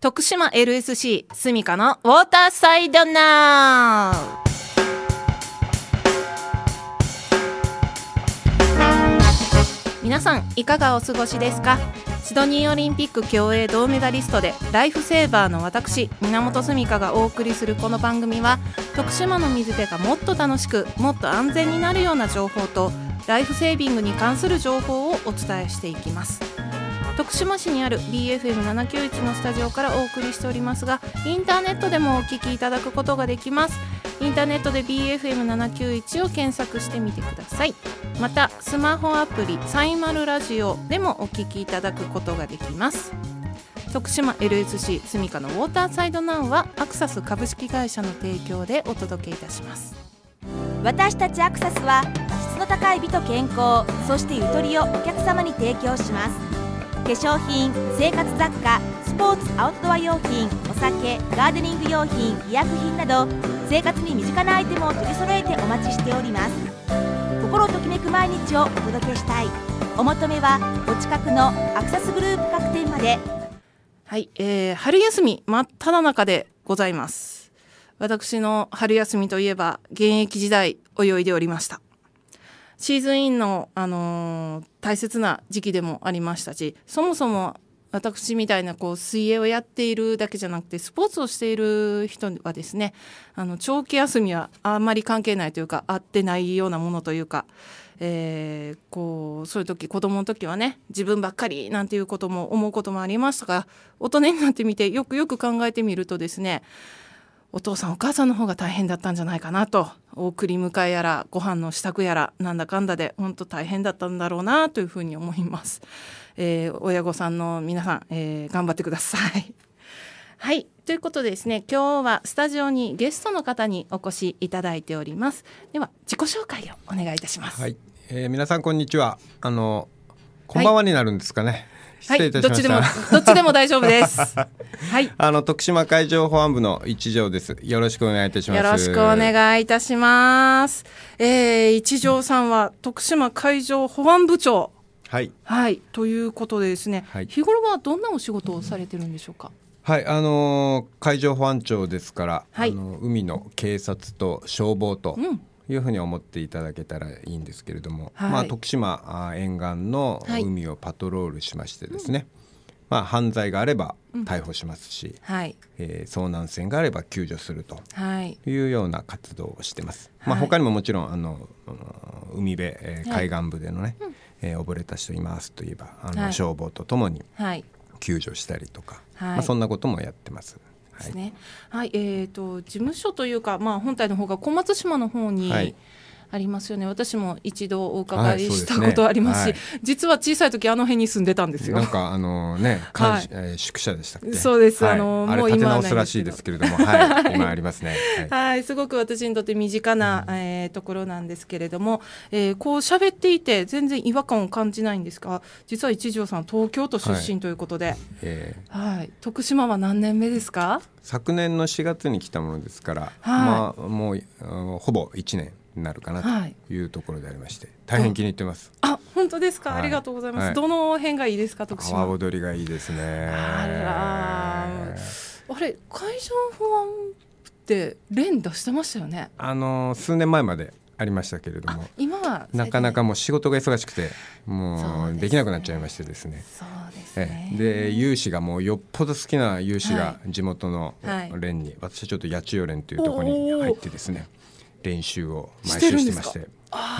徳島 LSC スミカのウォーターサイドナウ。皆さんいかがお過ごしですか？シドニーオリンピック競泳銅メダリストでライフセーバーの私源澄香がお送りするこの番組は徳島の水辺がもっと楽しくもっと安全になるような情報とライフセービングに関する情報をお伝えしていきます。徳島市にある BFM791 のスタジオからお送りしておりますがインターネットでもお聞きいただくことができます。インターネットで BFM791 を検索してみてください。またスマホアプリサイマルラジオでもお聞きいただくことができます。徳島 LSC スミカのウォーターサイドナウはアクサス株式会社の提供でお届けいたします。私たちアクサスは質の高い美と健康そしてゆとりをお客様に提供します。化粧品生活雑貨スポーツアウトドア用品お酒ガーデニング用品医薬品など生活に身近なアイテムを取り揃えてお待ちしております。心ときめく毎日をお届けしたい。お求めはお近くのアクサスグループ各店まで。はい、えー、春休み真っ只中でございます。私の春休みといえば現役時代泳いでおりました。シーズンインの、あのー大切な時期でもありましたしそもそも私みたいなこう水泳をやっているだけじゃなくてスポーツをしている人はですねあの長期休みはあんまり関係ないというか合ってないようなものというか、えーこうそういう時子供の時はね自分ばっかりなんていうことも思うこともありましたが大人になってみてよくよく考えてみるとですねお父さんお母さんの方が大変だったんじゃないかなと送り迎えやらご飯の支度やらなんだかんだで本当大変だったんだろうなというふうに思います。えー親御さんの皆さん、えー頑張ってください。はいということでですね今日はスタジオにゲストの方にお越しいただいております。では自己紹介をお願いいたします。はい、えー皆さんこんにちは。あのこんばんはになるんですかね。失礼いたしましどっちでもた。どっちでも大丈夫です。はい。あの徳島海上保安部の一条です。よろしくお願いいたします。よろしくお願いいたします。えー、一条さんは徳島海上保安部長。はい。はい、ということでですね、はい日頃はどんなお仕事をされてるんでしょうか？はい、あのー海上保安庁ですから、はいあの海の警察と消防とうんいうふうに思っていただけたらいいんですけれども、はい。まあ徳島沿岸のはい。海をパトロールしましてですね、まあ犯罪があれば逮捕しますし、はい、えー遭難船があれば救助するとはい、いうような活動をしてます。はい。まあ他にももちろんあの海辺、えーはい。海岸部でのね、えー溺れた人いますといえばあの、はい。消防とともにはい。救助したりとか、はい。まあそんなこともやってます。ですね。はい、えっ、と事務所というか、まあ本体の方が小松島の方に。はいありますよね。私も一度お伺はいしたことありますし、はい。実は小さい時あの辺に住んでたんですよ。なんかあのね、監視えー宿舎でしたっけ？そうです。はい。あのもう今直すらしいですけれども、はい、今ありますね。はい。はい、すごく私にとって身近な、えーところなんですけれども、えーこう喋っていて全然違和感を感じないんですが実は一条さん東京都出身ということで、えー。はい。徳島は何年目ですか？昨年の4月に来たものですから、はい。まあもうほぼ1年。になるかなはい。というところでありまして、大変気に入ってます。あ本当ですか、はい。ありがとうございます、はい。どの辺がいいですか徳阿島？波踊りがいいですね。あれ海上保安って連出してましたよね？あの数年前までありましたけれどあも、今はなかなかもう仕事が忙しくて、もうできなくなっちゃいましてですね。でね。有志がもうよっぽど好きな有志はが地元のはい連に、私はちょっと八千代連というところに入ってですね練習を毎週してまして。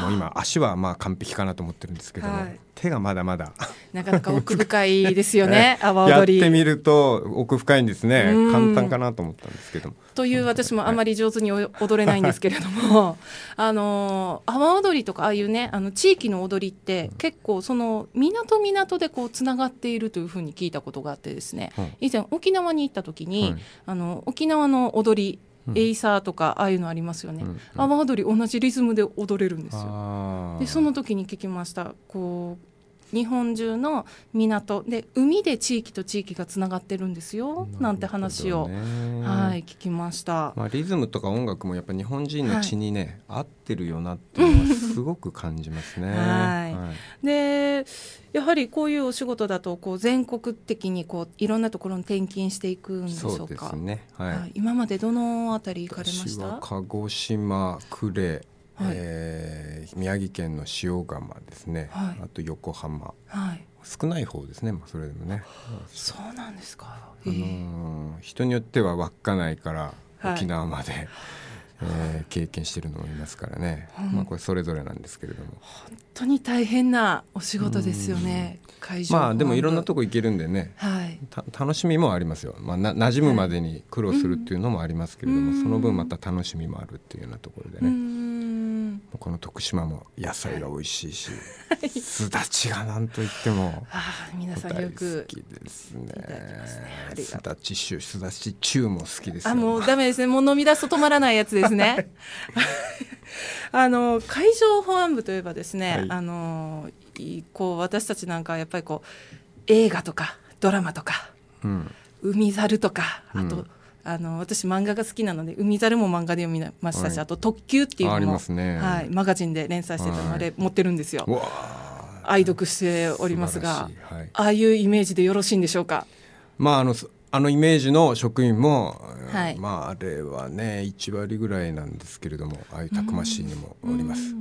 もう今足はまあ完璧かなと思ってるんですけども、はい。手がまだまだなかなか奥深いですよね 阿波やっ踊りてみると奥深いんですね。うん。簡単かなと思ったんですけども。という私もあまり上手にお踊れないんですけれども あの阿波踊りとかああいうねあの地域の踊りって結構その港港でこうつながっているというふうに聞いたことがあってですね。うん以前沖縄に行った時に、はい。あの沖縄の踊りうんエイサーとかああいうのありますよね、うん。阿波踊り同じリズムで踊れるんですよ。でその時に聞きました。こう日本中の港で海で地域と地域がつながってるんですよなんて話を、はい聞きました、まあ、リズムとか音楽もやっぱ日本人の血にね、はい、合ってるよなっていうのはすごく感じますね。はい、はい、でやはりこういうお仕事だとこう全国的にこういろんなところに転勤していくんでしょうか？そうですね。はい。はい、今までどのあたり行かれました？鹿児島、呉、はい、えー、宮城県の塩釜ですね、はい、あと横浜、はい、少ない方ですね、まあ、それでもね。そうなんですか、あのー、人によっては稚内から沖縄まで、はい、えー、経験しているのもいますからね、まあ、これそれぞれなんですけれども。本当に大変なお仕事ですよね会場まあでもいろんなとこ行けるんでね、はい、楽しみもありますよ、まあ、な馴染むまでに苦労するっていうのもありますけれども、はい、その分また楽しみもあるっていうようなところでねこの徳島も野菜が美味しいし、はい、すだちがなんといっても皆さんよく好きですね。すだち酒すだち中も好きですあもうダメですね。もう飲み出すと止まらないやつですね。あの海上保安部といえばですね、はい、あのこう私たちなんかやっぱりこう映画とかドラマとか、うん、海猿とかあと、うん、あの私漫画が好きなので海猿も漫画で読みましたし、はい、あと特急っていうのも、ね、はい、マガジンで連載してたので持ってるんですよ。愛読しておりますが、はい、ああいうイメージでよろしいんでしょうか？まああのあのイメージの職員も、はい、まああれはね1割ぐらいなんですけれどもああいうたくましいにもおります。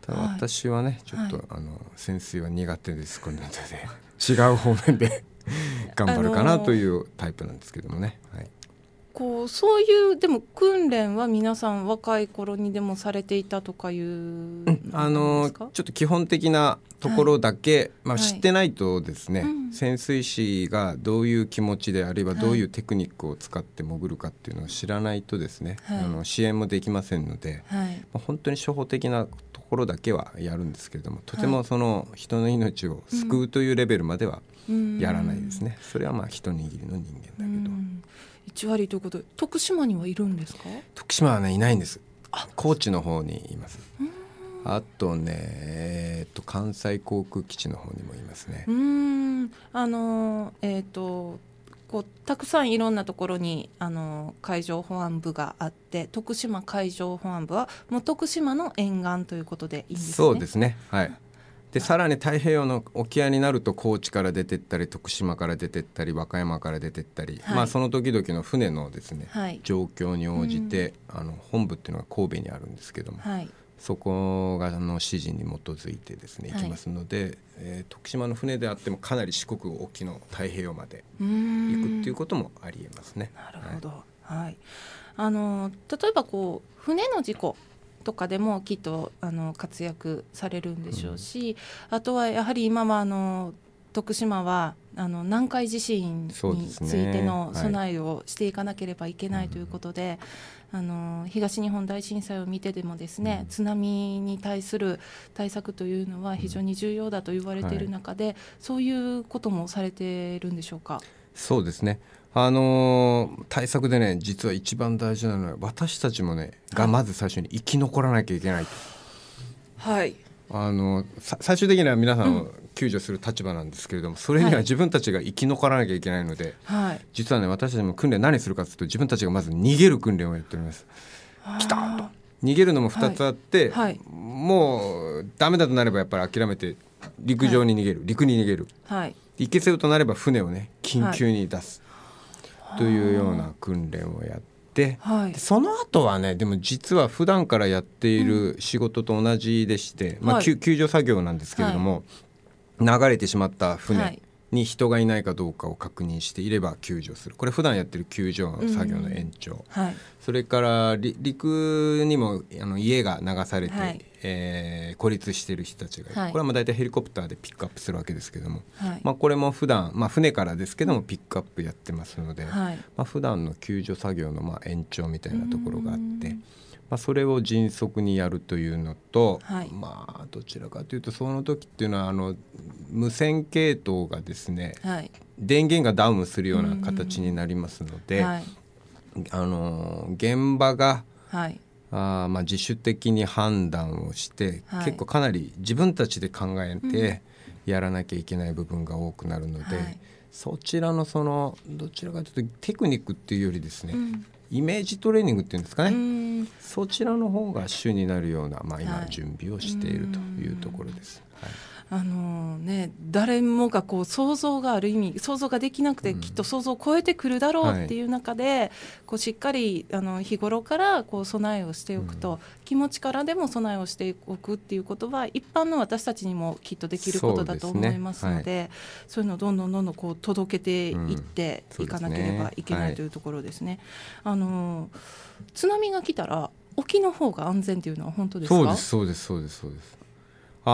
ただ私はね、ちょっと、あの潜水は苦手です。こので違う方面で 頑張るかなというタイプなんですけどもね。はいこうそういうでも訓練は皆さん若い頃にでもされていたとかいう、うん、あのちょっと基本的なところだけ、はい、まあ、知ってないとですね、はい、潜水士がどういう気持ちであるいはどういうテクニックを使って潜るかっていうのを知らないとですね、はい、あの支援もできませんので、まあ、本当に初歩的なところだけはやるんですけれどもとてもその人の命を救うというレベルまではやらないですね、それはまあ一握りの人間だけど。1割ということで徳島にはいるんですか？徳島はねいないんです。高知の方にいます。あとねえー、と関西航空基地の方にもいますね。うん。あのえっ、ー、とこうたくさんいろんなところにあの海上保安部があって徳島海上保安部はもう徳島の沿岸ということでいいんですね。そうですね。はいでさらに太平洋の沖合になると高知から出てったり徳島から出てったり和歌山から出てったり、はい、まあ、その時々の船のですね、はい、状況に応じて、うん、あの本部っていうのが神戸にあるんですけども、はい、そこがの指示に基づいてですね行きますので、えー、徳島の船であってもかなり四国沖の太平洋まで行くっていうこともありえますね。なるほど、はい。あの例えばこう船の事故とかでもきっとあの活躍されるんでしょうし、うん、あとはやはり今はあの徳島はあの南海地震についての備えをしていかなければいけないということで、あの東日本大震災を見てでもですね、うん、津波に対する対策というのは非常に重要だと言われている中で、はい、そういうこともされているんでしょうか？そうですねあのー、対策でね実は一番大事なのは私たちもねがまず最初に生き残らなきゃいけないと。はい。あの最終的には皆さんを救助する立場なんですけれども、うん、それには自分たちが生き残らなきゃいけないので、はい、実はね私たちも訓練何するかというと自分たちがまず逃げる訓練をやっております。来たと。逃げるのも2つあって、はい。はい、もうダメだとなればやっぱり諦めて陸上に逃げる、陸に逃げる、はい、行けせよとなれば船をね緊急に出す、というような訓練をやって、はい、その後はねでも実は普段からやっている仕事と同じでして、うん、まあ、救助作業なんですけれども、はい、流れてしまった船に人がいないかどうかを確認していれば救助する。これ普段やってる救助作業の延長、うん。はい、それから陸にもあの家が流されて、はい、えー、孤立している人たちがはい、これはまあ大体ヘリコプターでピックアップするわけですけども、はい、まあ、これも普段、まあ船からですけどもピックアップやってますので、はい。まあ普段の救助作業のまあ延長みたいなところがあって。まあ、それを迅速にやるというのと、はい、まあどちらかというとその時っていうのはあの無線系統がですね、はい、電源がダウンするような形になりますので、はい、あの現場が、はい。あまあ自主的に判断をして、結構かなり自分たちで考えて、やらなきゃいけない部分が多くなるので、はい、そちらのそのどちらかというとテクニックっていうよりですね、うん、イメージトレーニングっていうんですかね。そちらの方が主になるような、まあ、今準備をしているというところです。はいあのね、誰もがこう想像がある意味想像ができなくてきっと想像を超えてくるだろうっていう中で、はい、こうしっかりあの日頃からこう備えをしておくと、うん、気持ちからでも備えをしておくっていうことは一般の私たちにもきっとできることだと思いますのでそう、ねはい、そういうのをどんどんどんどんこう届けていっていかなければいけないというところですね。はい、あの津波が来たら沖の方が安全というのは本当ですか？そうですそうですそうですそうです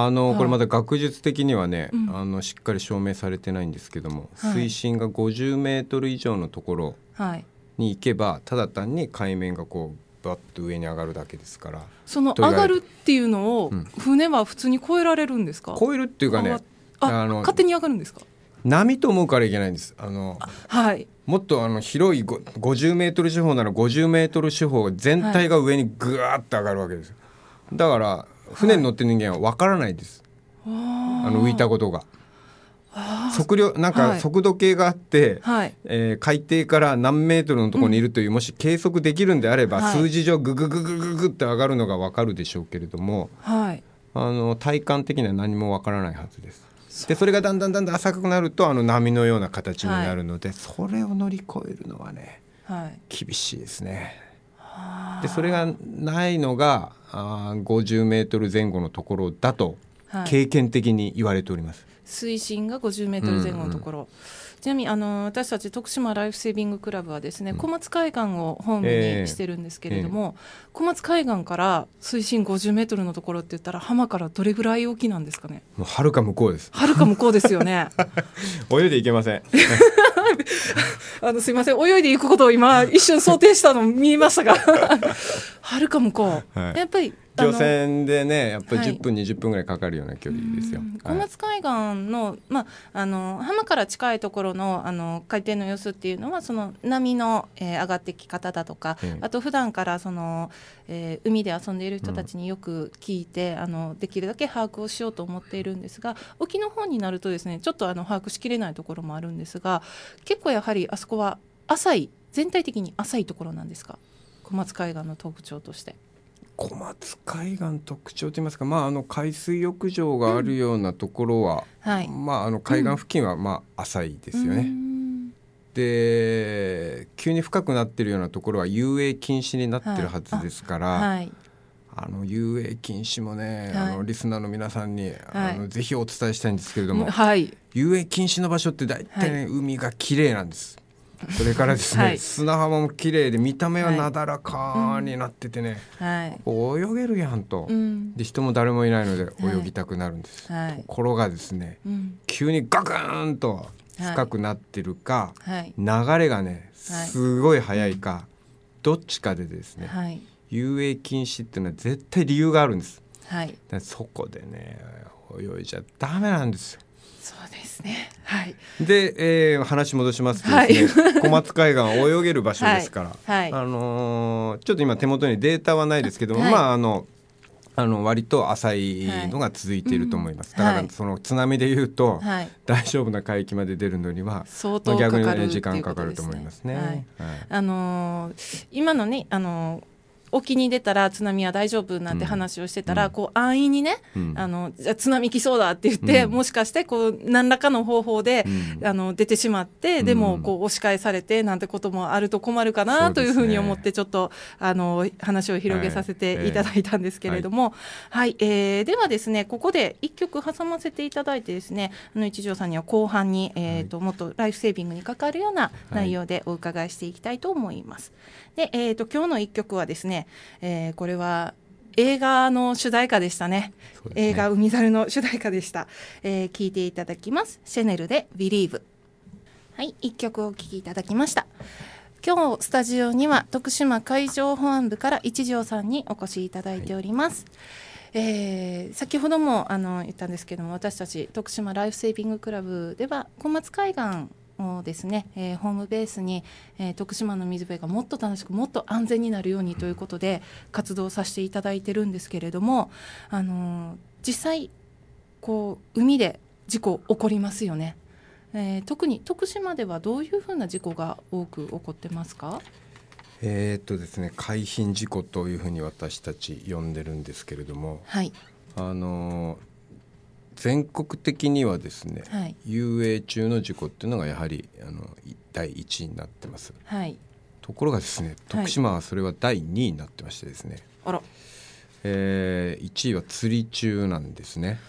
あのこれまだ学術的にはね、あのしっかり証明されてないんですけども、水深が50メートル以上のところに行けば、ただ単に海面がこうバッと上に上がるだけですからその上がるっていうのを、船は普通に越えられるんですか？越えるっていうかねあの勝手に上がるんですか？波と思うからいけないんです。あのはい。もっとあの広い50メートル四方なら50メートル四方全体が上にぐわっと上がるわけです、だから船に乗ってる人間はわからないです、はい、あの浮いたことが。測量なんか速度計があって、はい、えー、海底から何メートルのところにいるという、うん、もし計測できるんであれば、はい、数字上ググググググって上がるのが分かるでしょうけれども、はい、あの体感的には何も分からないはずです。でそれがだんだんだんだん浅くなるとあの波のような形になるので、それを乗り越えるのはね、厳しいですね。でそれがないのがあ50メートル前後のところだと経験的に言われております。水深が50メートル前後のところ、うんうん、ちなみにあの私たち徳島ライフセービングクラブはですね、小松海岸をホームにしてるんですけれども、えー、小松海岸から水深50メートルのところって言ったら浜からどれぐらい大きなんですかね？もうはるか向こうです。はるか向こうですよね。泳いでいけません あのすいません。泳いでいくことを今一瞬想定したの見えましたが。はるか向こう、はい、やっぱり漁船でねやっぱり10分、はい、20分ぐらいかかるような距離ですよ。小松海岸の,、まあ、あの浜から近いところのあの海底の様子っていうのはその波の、えー、上がってき方だとか、うん、あと普段からその、えー、海で遊んでいる人たちによく聞いて、うん、あのできるだけ把握をしようと思っているんですが沖の方になるとですねちょっとあの把握しきれないところもあるんですが結構やはりあそこは浅い全体的に浅いところなんですか？小松海岸の特徴として。小松海岸特徴といいますか、まあ、あの海水浴場があるようなところは、うん。はい、まあ、あの海岸付近はまあ浅いですよね。うん、で急に深くなってるようなところは遊泳禁止になってるはずですから。はい、あの遊泳禁止もね、はい、あのリスナーの皆さんに、あのぜひお伝えしたいんですけれども、遊泳禁止の場所って大体、ね、海が綺麗なんです。それからですね、はい、砂浜も綺麗で見た目はなだらかになっててね、はい、泳げるやんと、うん、で人も誰もいないので泳ぎたくなるんです、はい、ところがですね、うん、急にガクーンと深くなってるか、流れがねすごい速いか、どっちかでですね、遊泳禁止っていうのは絶対理由があるんです、はい、そこでね泳いじゃダメなんですよ。そうですね。はい。で、えー、話戻しますとですね、はい、小松海岸泳げる場所ですから、はい、あのー、ちょっと今手元にデータはないですけども、はい、まああの。あの割と浅いのが続いていると思います、はい。うん、だからその津波でいうと、はい、大丈夫な海域まで出るのには相当逆に時間かかると思いますね。はい、あのー、今のね、あのー沖に出たら津波は大丈夫なんて話をしてたら、うん、こう安易にね、うん、あのじゃ津波来そうだって言って、うん、もしかしてこう何らかの方法で、あの出てしまって、でもこう押し返されてなんてこともあると困るかなというふうに思ってちょっとあの話を広げさせていただいたんですけれども、はい、はい、えー、ではですねここで一曲挟ませていただいてですねあの一条さんには後半に、えーと、もっとライフセービングに関わるような内容でお伺いしていきたいと思います。で、えーと、今日の一曲はですね、えー、これは映画の主題歌でしたね、ね、映画海猿の主題歌でした、えー、聞いていただきます。シェネルで Believe はい一曲お聴きいただきました。今日スタジオには徳島海上保安部から一条さんにお越しいただいております、はい。えー、先ほどもあの言ったんですけども私たち徳島ライフセービングクラブでは小松海岸をですね、えー、ホームベースに、えー、徳島の水辺がもっと楽しくもっと安全になるようにということで活動させていただいてるんですけれども、あのー、実際こう海で事故起こりますよね。えー、特に徳島ではどういうふうな事故が多く起こってますか？えー、っとですね海浜事故というふうに私たち呼んでるんですけれども、はい、あの全国的にはですね、はい、遊泳中の事故っていうのがやはりあの第1位になってます、はい、ところがですね徳島はそれは第2位になってましてですね、あら、えー、1位は釣り中なんですね。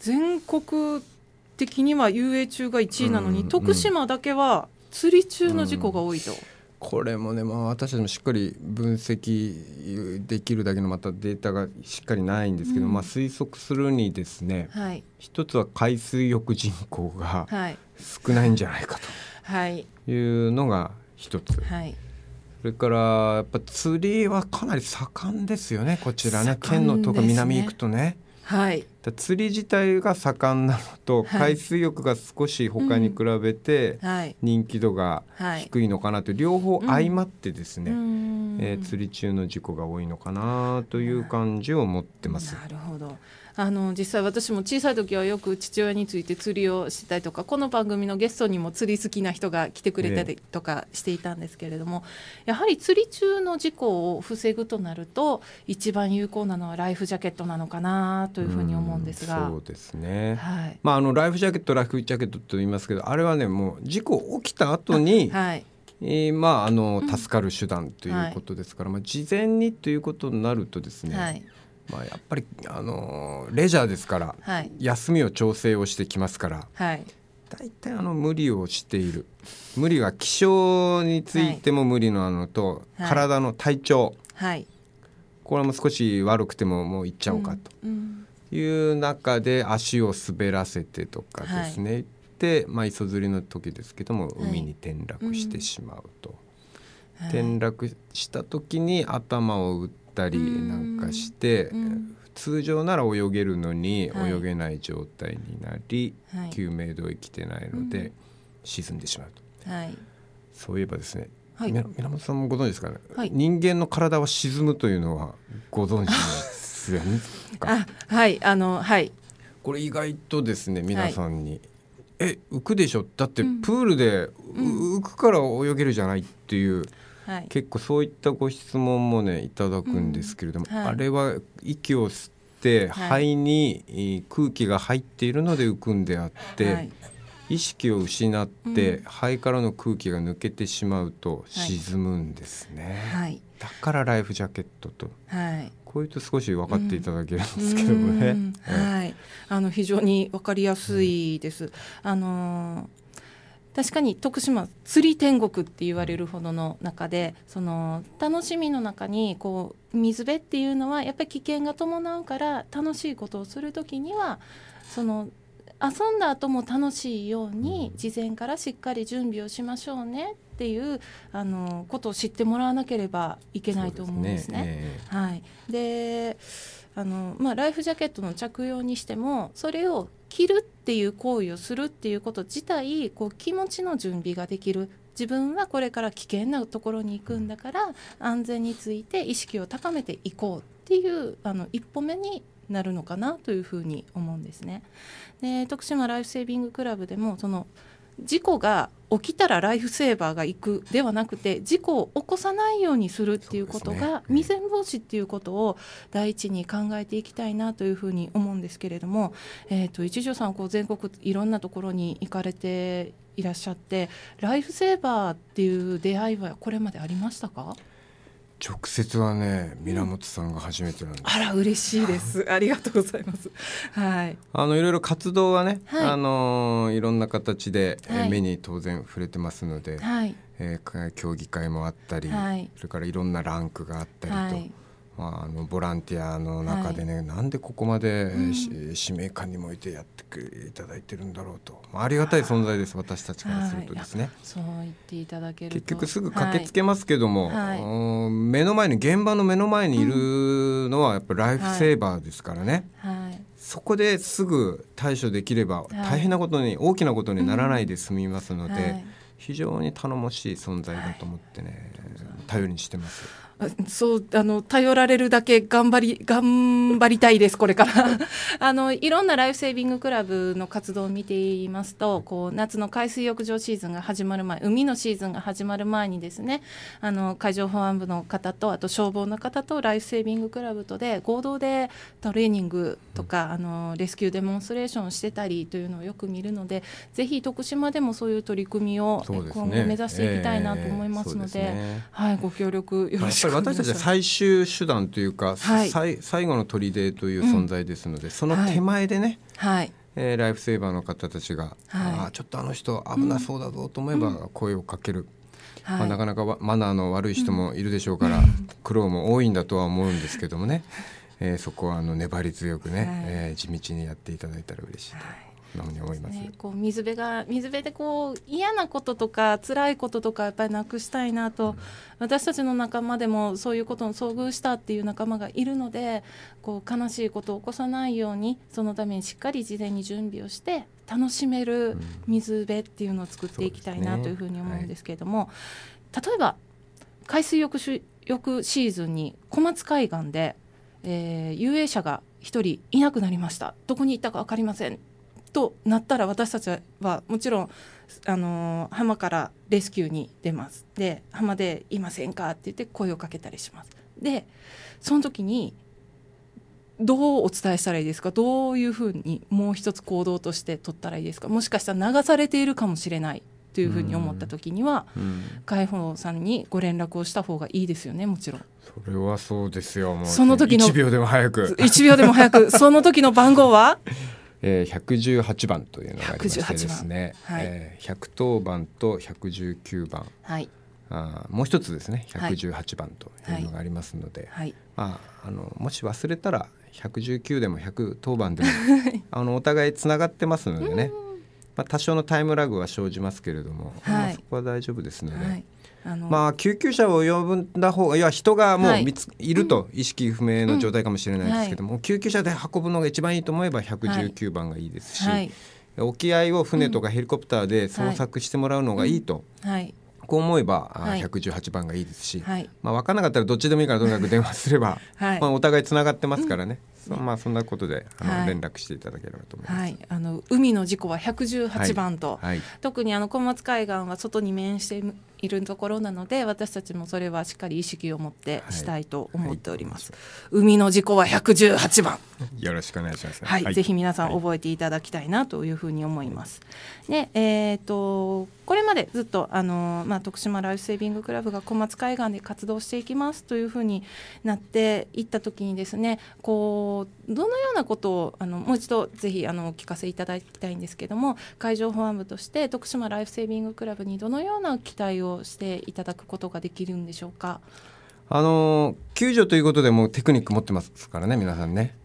全国的には遊泳中が1位なのに、うん、徳島だけは釣り中の事故が多いと。うん、これもね、まあ、私たちもしっかり分析できるだけのまたデータがしっかりないんですけど、うん、まあ、推測するにですね、はい、一つは海水浴人口が少ないんじゃないかと。い。うのが一つ。はい。それからやっぱ釣りはかなり盛んですよねこちらね、ね、県のとか南行くとね。はい、釣り自体が盛んなのと、はい、海水浴が少し他に比べて人気度が低いのかなと、両方相まってですね、うん、えー、釣り中の事故が多いのかなという感じを持ってます。なるほどあの実際私も小さい時はよく父親について釣りをしたりとかこの番組のゲストにも釣り好きな人が来てくれたりとかしていたんですけれども、えやはり釣り中の事故を防ぐとなると一番有効なのはライフジャケットなのかなというふうに思うんですが。うそうですね、はい。まあ、あのライフジャケットライフジャケットと言いますけどあれはねもう事故起きた後に はい。えー、まああの助かる手段ということですから、うんはい、まあ、事前にということになるとですね、はい、まあ、やっぱり、あのレジャーですから、はい、休みを調整をしてきますから、はい、大体あの無理をしている。無理が気象についても無理なのと、はい、体の体調、はい、これも少し悪くてももう行っちゃおうかと。いう中で足を滑らせてとかですね、はい、で、まあ、磯釣りの時ですけども海に転落してしまうと。転落した時に頭を打ってったりなんかして、通常なら泳げるのに泳げない状態になり、はい、救命胴衣着てないので沈んでしまうと、はい、そういえばですね、はい、源さんもご存知ですかね、はい、人間の体は沈むというのはご存知ですよね？あはいあのはい。これ意外とですね皆さんに、はい、え浮くでしょ？だってプールで浮くから泳げるじゃないっていう、うんはい、結構そういったご質問もねいただくんですけれども、うん。はい、あれは息を吸って肺に空気が入っているので浮くんであって、はい、意識を失って、肺からの空気が抜けてしまうと沈むんですね、だからライフジャケットと、こういうと少し分かっていただけるんですけどもね、はい。あの非常に分かりやすいです。あのー確かに徳島釣り天国って言われるほどの中でその楽しみの中にこう水辺っていうのはやっぱり危険が伴うから楽しいことをする時にはその遊んだ後も楽しいように事前からしっかり準備をしましょうねっていうあのことを知ってもらわなければいけないと思うんですね。すね。えー、はい、であの、まあ、ライフジャケットの着用にしてもそれを着るっていう行為をするっていうこと自体こう気持ちの準備ができる自分はこれから危険なところに行くんだから安全について意識を高めていこうっていうあの一歩目になるのかなというふうに思うんですね。で徳島ライフセービングクラブでもその事故が起きたらライフセーバーが行くではなくて事故を起こさないようにするっていうことが、ね、未然防止っていうことを第一に考えていきたいなというふうに思うんですけれども、えーと、一条さんこう全国いろんなところに行かれていらっしゃってライフセーバーっていう出会いはこれまでありましたか？直接はね源さんが初めてなんです、あら嬉しいです。ありがとうございます。はい。あのいろいろ活動はね、はい、あのいろんな形で、はい、目に当然触れてますので、はい、えー、競技会もあったり、はい、それからいろんなランクがあったりと、はいまあ、あのボランティアの中でね、はい、なんでここまで、うん、使命感にもいてやっていただいてるんだろうと、まあ、ありがたい存在です私たちからするとですね、はい、そう言っていただける結局すぐ駆けつけますけども、はい、目の前に現場の目の前にいるのはやっぱりライフセーバーですからね、そこですぐ対処できれば大変なことに、大きなことにならないで済みますので。非常に頼もしい存在だと思ってね、頼りにしてます。そうあの頼られるだけ頑張り頑張りたいですこれから。あのいろんなライフセービングクラブの活動を見ていますとこう夏の海水浴場シーズンが始まる前海のシーズンが始まる前にですねあの海上保安部の方とあと消防の方とライフセービングクラブとで合同でトレーニングとか、あのレスキューデモンストレーションしてたりというのをよく見るのでぜひ徳島でもそういう取り組みを今後目指していきたいなと思いますので、ね、はい、ご協力よろしくぱり私たちは最終手段というか、はい、最後の砦という存在ですので、うん、その手前でね、はい。えー、ライフセーバーの方たちが、はい、あちょっとあの人危なそうだぞと思えば声をかける。はい、まあ、なかなかマナーの悪い人もいるでしょうから、うん、苦労も多いんだとは思うんですけどもね、えー、そこはあの粘り強くね、はい、えー、地道にやっていただいたら嬉しいと。はいなふうに思います、ね、こう水辺が水辺でこう嫌なこととか辛いこととかやっぱりなくしたいなと、うん、私たちの仲間でもそういうことに遭遇したっていう仲間がいるのでこう悲しいことを起こさないようにそのためにしっかり事前に準備をして楽しめる水辺っていうのを作っていきたいなというふうに思うんですけれども、ねはい、例えば海水浴浴シーズンに小松海岸で、えー、遊泳者が1人いなくなりました。どこに行ったか分かりませんとなったら私たちはもちろんあの浜からレスキューに出ます。で浜でいませんかって言って声をかけたりします。でその時にどうお伝えしたらいいですか？どういうふうにもう一つ行動として取ったらいいですか？もしかしたら流されているかもしれないというふうに思った時には、海保さんにご連絡をした方がいいですよねもちろん。それはそうですよもう。その時の1秒でも早く。1秒でも早く。その時の番号は？えー、118番というのがありましてですね、はい、えー、110番と119番、はい、あもう一つですね118番というのがありますので、はい、まあ、あのもし忘れたら119でも110番でも あのお互いつながってますのでね、まあ、多少のタイムラグは生じますけれども、まあ、そこは大丈夫ですので。まあ救急車を呼んだ方がいや人がもう見つ、はい、いると意識不明の状態かもしれないですけども、うん。はい、救急車で運ぶのが一番いいと思えば119番がいいですし、はい、沖合を船とかヘリコプターで捜索してもらうのがいいと。こう思えば、はい、118番がいいですし、はい、まあ、分からなかったらどっちでもいいからとにかく電話すれば、はい、まあ、お互いつながってますからね、うん、まあ、そんなことであの、はい、連絡していただければと思います、はい、あの海の事故は118番と、特にあの小松海岸は外に面しているところなので私たちもそれはしっかり意識を持ってしたいと思っております、はい。はい、海の事故は118番。よろしくお願いします、はい、はい、ぜひ皆さん覚えていただきたいなというふうに思います、でえっ、ー、とこれまでずっとあの、まあ、徳島ライフセービングクラブが小松海岸で活動していきますというふうになっていった時にですねこうどのようなことをあのもう一度ぜひあのお聞かせいただきたいんですけども海上保安部として徳島ライフセービングクラブにどのような期待をしていただくことができるんでしょうか？あの救助ということでもテクニック持ってますからね皆さんね。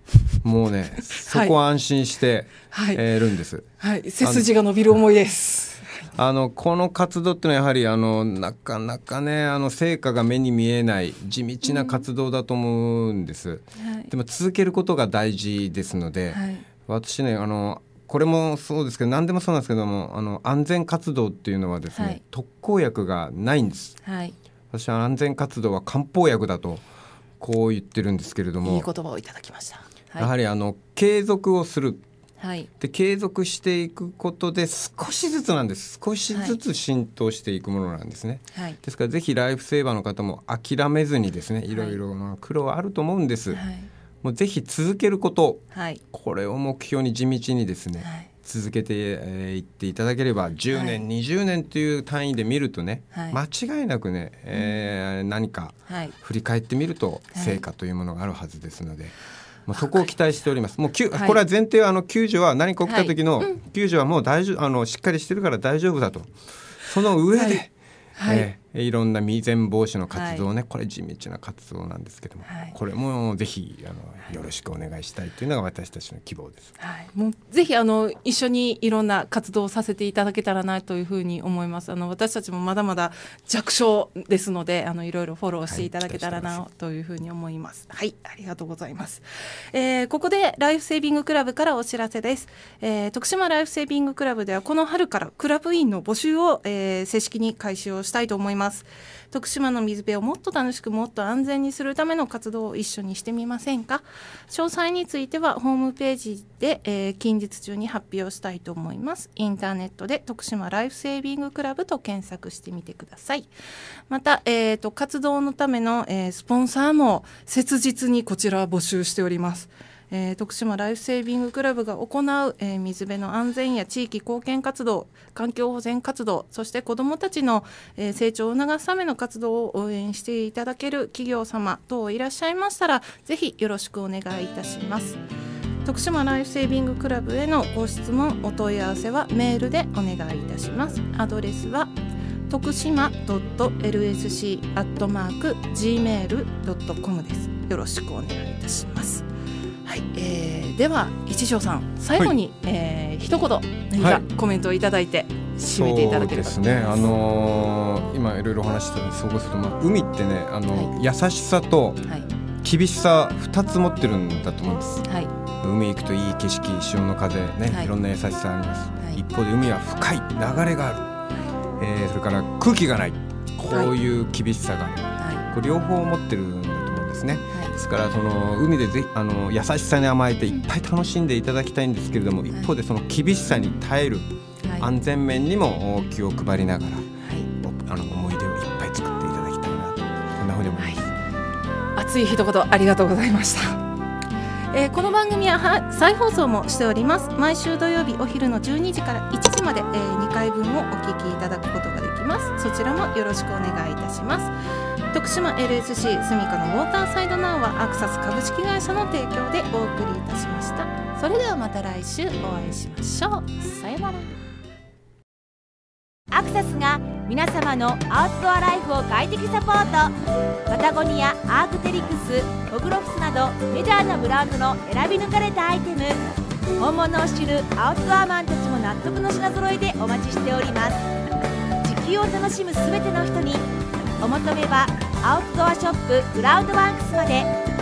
もうね そこは安心して、はい、えー、るんです、はい、背筋が伸びる思いですあのこの活動っていうのはやはりあのなかなかねあの成果が目に見えない地道な活動だと思うんです、うんはい、でも続けることが大事ですので、はい、私ねあのこれもそうですけど何でもそうなんですけどもあの安全活動っていうのはですね、はい、特効薬がないんです、はい、私は安全活動は漢方薬だとこう言ってるんですけれども。いい言葉をいただきました、はい、やはりあの継続をする、はい、で継続していくことで少しずつなんです。少しずつ浸透していくものなんですね、はい、ですからぜひライフセーバーの方も諦めずにですねい。ろいろな苦労はあると思うんです、はい。もうぜひ続けること、はい、これを目標に地道にですね、はい、続けてい、えー、っていただければ10年、はい、20年という単位で見るとね、はい、間違いなくね、えー、何か振り返ってみると成果というものがあるはずですので。もうそこを期待しております。もうきゅ、これは前提はあの救助は何か起きた時の救助はもう大丈夫あのしっかりしてるから大丈夫だと。その上で、はい、えーいろんな未然防止の活動ね、はい、これ地道な活動なんですけども、はい、これもぜひあのよろしくお願いしたいというのが私たちの希望です。はい、もうぜひあの一緒にいろんな活動をさせていただけたらなというふうに思います。あの私たちもまだまだ弱小ですので、あのいろいろフォローしていただけたらなというふうに思います。はい、ありがとうございます。えー、ここでライフセービングクラブからお知らせです。えー、徳島ライフセービングクラブではこの春からクラブ員の募集を、えー、正式に開始をしたいと思います。ます。徳島の水辺をもっと楽しくもっと安全にするための活動を一緒にしてみませんか？詳細についてはホームページで、えー、近日中に発表したいと思います。インターネットで徳島ライフセービングクラブと検索してみてください。また、えーと、活動のための、えー、スポンサーも切実にこちら募集しております。えー、徳島ライフセービングクラブが行う、えー、水辺の安全や地域貢献活動環境保全活動そして子どもたちの、えー、成長を促すための活動を応援していただける企業様等いらっしゃいましたらぜひよろしくお願いいたします。徳島ライフセービングクラブへのご質問お問い合わせはメールでお願いいたします。アドレスは徳島 .lsc.gmail.com です。よろしくお願いいたします。はい、えー、では一条さん最後に、はい、えー、一言何かコメントをいただいて、締めていただければですね。あのー、今いろいろお話したように総合すると、まあ、海ってね、あの、はい、優しさと厳しさ二つ持ってるんだと思うんです。はい、海行くといい景色、潮の風ね、はい、いろんな優しさあります。はい、一方で海は深い流れがある、えー、それから空気がない、こういう厳しさがこれ両方持ってるんだと思うんですね。ですからその海でぜあの優しさに甘えていっぱい楽しんでいただきたいんですけれども、一方でその厳しさに耐える安全面にも気を配りながら、はい、あの思い出をいっぱい作っていただきたいなとこんなふうに思います、はい、熱い一言ありがとうございました。えー、この番組は再放送もしております。毎週土曜日お昼の12時から1時まで、えー、2回分をお聞きいただくことができます。そちらもよろしくお願いいたします徳島 LSC スミカのウォーターサイドナウはアクサス株式会社の提供でお送りいたしました。それではまた来週お会いしましょう。さよなら。アクサスが皆様のアウトドアライフを快適サポート。パタゴニアアークテリクスホグロフスなどメジャーなブランドの選び抜かれたアイテム。本物を知るアウトドアマンたちも納得の品揃えでお待ちしております。地球を楽しむすべての人にお求めはアウトドアショップクラウドワークスまで。